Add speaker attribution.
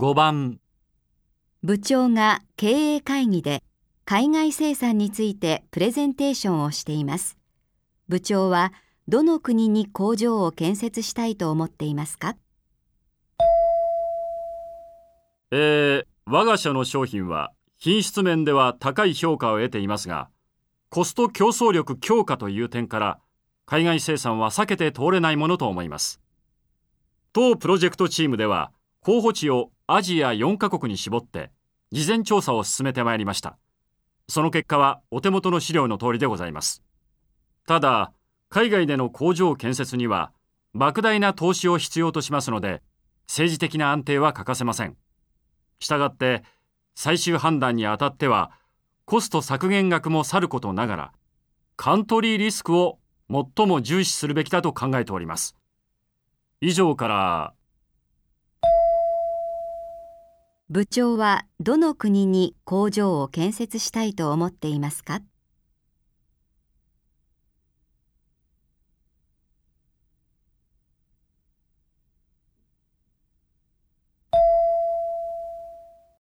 Speaker 1: 5番
Speaker 2: 部長が経営会議で海外生産についてプレゼンテーションをしています。部長はどの国に工場を建設したいと思っていますか？
Speaker 1: えー、我が社の商品は品質面では高い評価を得ていますが、コスト競争力強化という点から海外生産は避けて通れないものと思います。当プロジェクトチームでは候補地をアジア4カ国に絞って事前調査を進めてまいりました。その結果はお手元の資料の通りでございます。ただ、海外での工場建設には莫大な投資を必要としますので、政治的な安定は欠かせません。したがって、最終判断にあたっては、コスト削減額もさることながら、カントリーリスクを最も重視するべきだと考えております。以上から
Speaker 2: 部長はどの国に工場を建設したいと思っていますか？